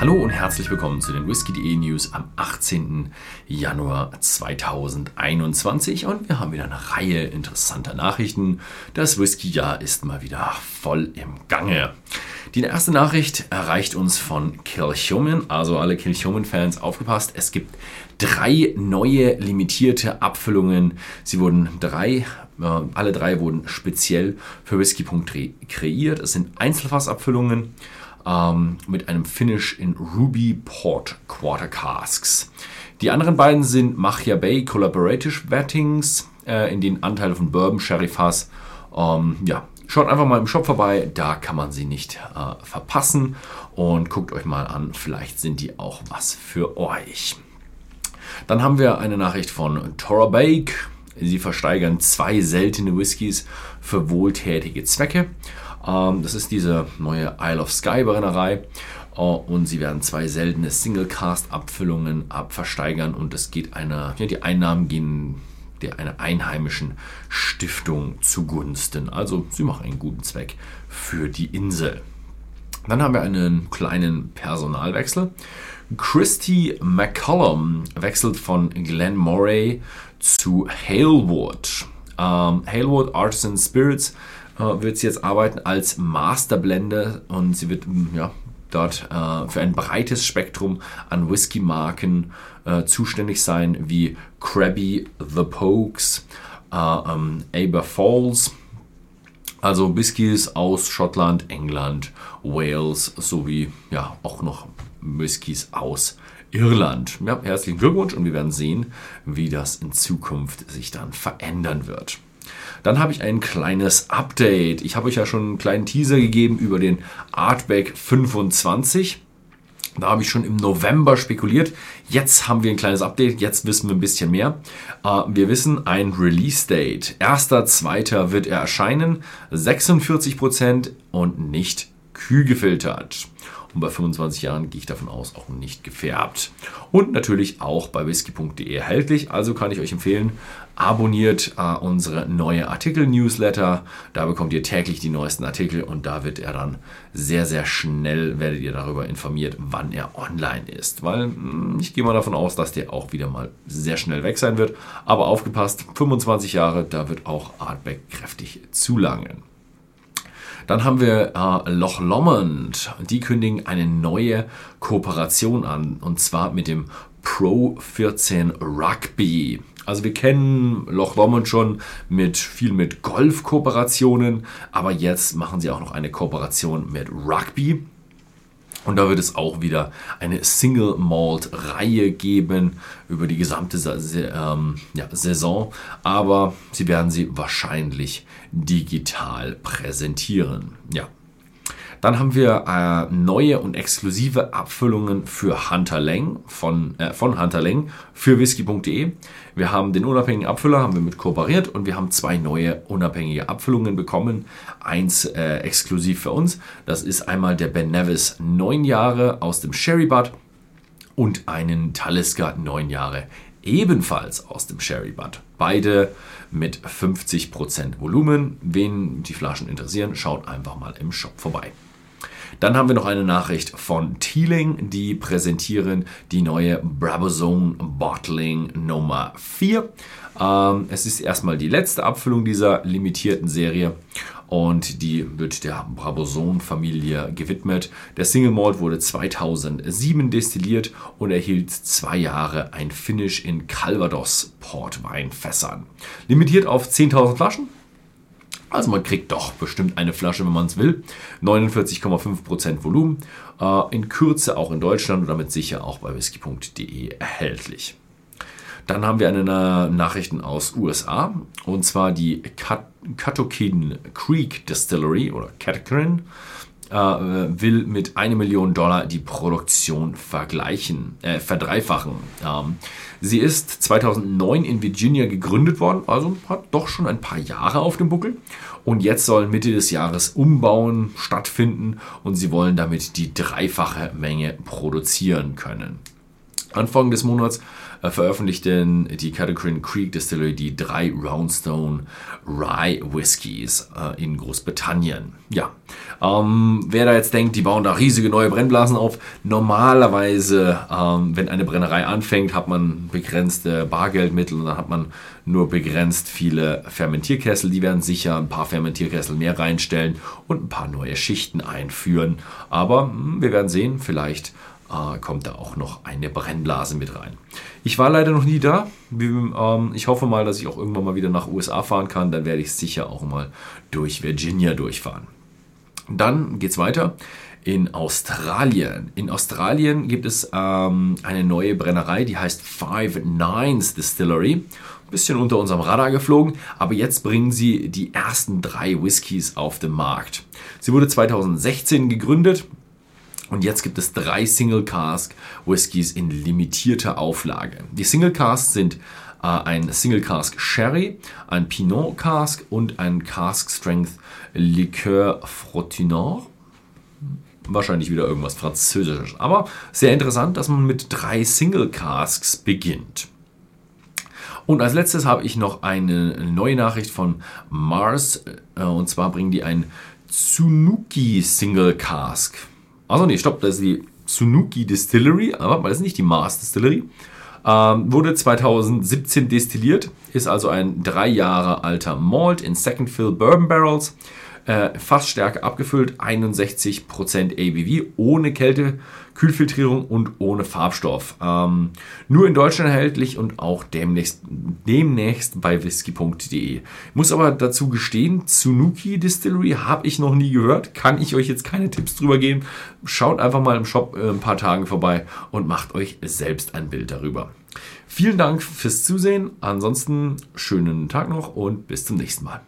Hallo und herzlich willkommen zu den Whisky.de News am 18. Januar 2021 und wir haben wieder eine Reihe interessanter Nachrichten. Das Whisky-Jahr ist mal wieder voll im Gange. Die erste Nachricht erreicht uns von Kilchoman, also alle Kilchoman-Fans aufgepasst. Es gibt drei neue limitierte Abfüllungen. Sie wurden drei, äh, alle drei wurden speziell für Whisky.de kreiert. Es sind Einzelfassabfüllungen ähm, mit einem Finish in Ruby Port Quarter Casks. Die anderen beiden sind Machia Bay Collaborative Wettings, äh, in den Anteile von Bourbon, Sherry Fass. Ähm, ja, schaut einfach mal im Shop vorbei, da kann man sie nicht äh, verpassen und guckt euch mal an, vielleicht sind die auch was für euch. Dann haben wir eine Nachricht von Tora Bake. Sie versteigern zwei seltene Whiskys für wohltätige Zwecke. Ähm, das ist diese neue Isle of Skye Brennerei. Uh, und sie werden zwei seltene Single-Cast-Abfüllungen abversteigern und es geht einer, ja, die Einnahmen gehen der einer einheimischen Stiftung zugunsten. Also sie machen einen guten Zweck für die Insel. Dann haben wir einen kleinen Personalwechsel. Christy McCollum wechselt von Glen Moray zu Halewood. Ähm, Halewood Artisan Spirits äh, wird sie jetzt arbeiten als Masterblender und sie wird mm, ja, dort äh, für ein breites Spektrum an Whisky-Marken äh, zuständig sein, wie Krabby, The Pokes, äh, ähm, Aber Falls, also Whiskys aus Schottland, England, Wales sowie ja auch noch Whiskys aus Irland. Ja, herzlichen Glückwunsch und wir werden sehen, wie das in Zukunft sich dann verändern wird. Dann habe ich ein kleines Update. Ich habe euch ja schon einen kleinen Teaser gegeben über den Artback 25. Da habe ich schon im November spekuliert. Jetzt haben wir ein kleines Update. Jetzt wissen wir ein bisschen mehr. Äh, wir wissen ein Release-Date. 1.2. wird er erscheinen. 46% und nicht kühl gefiltert. Und bei 25 Jahren gehe ich davon aus, auch nicht gefärbt. Und natürlich auch bei whisky.de erhältlich. Also kann ich euch empfehlen, abonniert äh, unsere neue Artikel-Newsletter. Da bekommt ihr täglich die neuesten Artikel und da wird er dann sehr, sehr schnell, werdet ihr darüber informiert, wann er online ist. Weil hm, ich gehe mal davon aus, dass der auch wieder mal sehr schnell weg sein wird. Aber aufgepasst, 25 Jahre, da wird auch Artback kräftig zulangen. Dann haben wir äh, Loch Lomond. Die kündigen eine neue Kooperation an und zwar mit dem Pro 14 Rugby. Also wir kennen Loch Lomond schon mit viel mit Golf-Kooperationen, aber jetzt machen sie auch noch eine Kooperation mit Rugby. Und da wird es auch wieder eine Single Malt Reihe geben über die gesamte ähm, Saison. Aber sie werden sie wahrscheinlich digital präsentieren. Ja, dann haben wir äh, neue und exklusive Abfüllungen für Hunter Lang von, äh, von Hunter Lang für whisky.de. Wir haben den unabhängigen Abfüller, haben wir mit kooperiert und wir haben zwei neue unabhängige Abfüllungen bekommen. Eins äh, exklusiv für uns. Das ist einmal der Ben Nevis 9 Jahre aus dem Sherry Bud und einen Talisker 9 Jahre ebenfalls aus dem Sherry Bud. Beide mit 50% Volumen. Wen die Flaschen interessieren, schaut einfach mal im Shop vorbei. Dann haben wir noch eine Nachricht von Teeling, die präsentieren die neue Brabazone Bottling Nummer 4. Ähm, es ist erstmal die letzte Abfüllung dieser limitierten Serie und die wird der Brabazon-Familie gewidmet. Der Single Malt wurde 2007 destilliert und erhielt zwei Jahre ein Finish in Calvados Portweinfässern. Limitiert auf 10.000 Flaschen also man kriegt doch bestimmt eine Flasche, wenn man es will. 49,5% Volumen. Äh, in Kürze auch in Deutschland und damit sicher auch bei whisky.de erhältlich. Dann haben wir eine Nachrichten aus USA und zwar die Catokin Creek Distillery oder Catacrin will mit 1 Million Dollar die Produktion vergleichen, äh, verdreifachen. Ähm, sie ist 2009 in Virginia gegründet worden, also hat doch schon ein paar Jahre auf dem Buckel. Und jetzt soll Mitte des Jahres Umbauen stattfinden und sie wollen damit die dreifache Menge produzieren können. Anfang des Monats äh, veröffentlichten die Catacrin Creek Distillery die drei Roundstone Rye Whiskies äh, in Großbritannien. Ja, ähm, wer da jetzt denkt, die bauen da riesige neue Brennblasen auf, normalerweise, ähm, wenn eine Brennerei anfängt, hat man begrenzte Bargeldmittel und dann hat man nur begrenzt viele Fermentierkessel. Die werden sicher ein paar Fermentierkessel mehr reinstellen und ein paar neue Schichten einführen. Aber mh, hm, wir werden sehen, vielleicht äh, kommt da auch noch eine Brennblase mit rein. Ich war leider noch nie da. Ähm, ich hoffe mal, dass ich auch irgendwann mal wieder nach USA fahren kann. Dann werde ich sicher auch mal durch Virginia durchfahren. Dann geht es weiter in Australien. In Australien gibt es ähm, eine neue Brennerei, die heißt Five Nines Distillery. Ein bisschen unter unserem Radar geflogen, aber jetzt bringen sie die ersten drei Whiskys auf den Markt. Sie wurde 2016 gegründet und jetzt gibt es drei Single Cask Whiskys in limitierter Auflage. Die Single Casks sind äh, ein Single Cask Sherry, ein Pinot Cask und ein Cask Strength Liqueur Frotinor. Wahrscheinlich wieder irgendwas Französisches. Aber sehr interessant, dass man mit drei Single Casks beginnt. Und als letztes habe ich noch eine neue Nachricht von Mars. Äh, und zwar bringen die ein Tsunuki Single Cask. Also nee, stopp, das ist die Tsunuki Distillery, aber das ist nicht die Mars Distillery. Ähm, wurde 2017 destilliert, ist also ein drei Jahre alter Malt in Second Fill Bourbon Barrels äh, Fassstärke abgefüllt, 61% ABV, ohne Kälte, Kühlfiltrierung und ohne Farbstoff. Ähm, nur in Deutschland erhältlich und auch demnächst, demnächst bei whisky.de. Muss aber dazu gestehen, Tsunuki Distillery habe ich noch nie gehört, kann ich euch jetzt keine Tipps drüber geben. Schaut einfach mal im Shop äh, ein paar Tagen vorbei und macht euch selbst ein Bild darüber. Vielen Dank fürs Zusehen. Ansonsten schönen Tag noch und bis zum nächsten Mal.